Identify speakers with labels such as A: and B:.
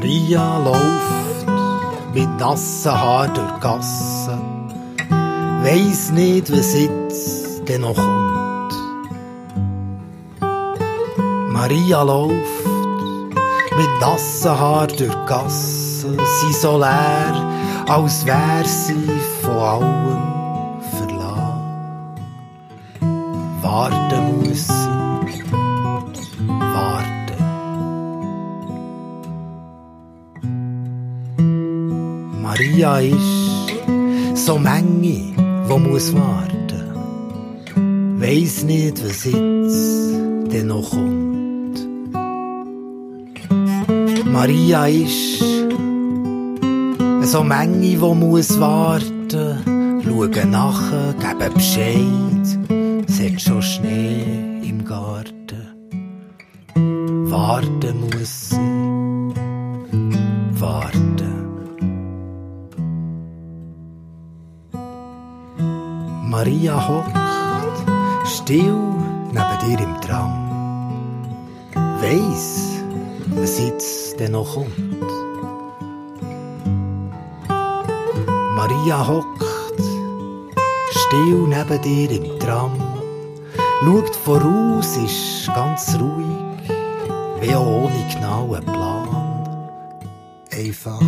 A: Maria läuft mit nassen Haar durch die Gasse, weiss nicht, was jetzt denn noch kommt. Maria läuft mit nassen Haar durch die Gasse, sie so leer, als wär sie von allem verlassen. Warten muss sie, Maria ist so Menge, wo muss warten. Weiss nicht, was jetzt denn noch kommt. Maria ist so Menge, wo muss warten. Schauen nachher, geben Bescheid. Es hat schon Schnee im Garten. Warten muss sie, warten. Maria hockt still neben dir im Tram. Weiss, was jetzt denn noch kommt. Maria hockt still neben dir im Tram. Schaut voraus, ist ganz ruhig, wie auch ohne genauen Plan. Einfach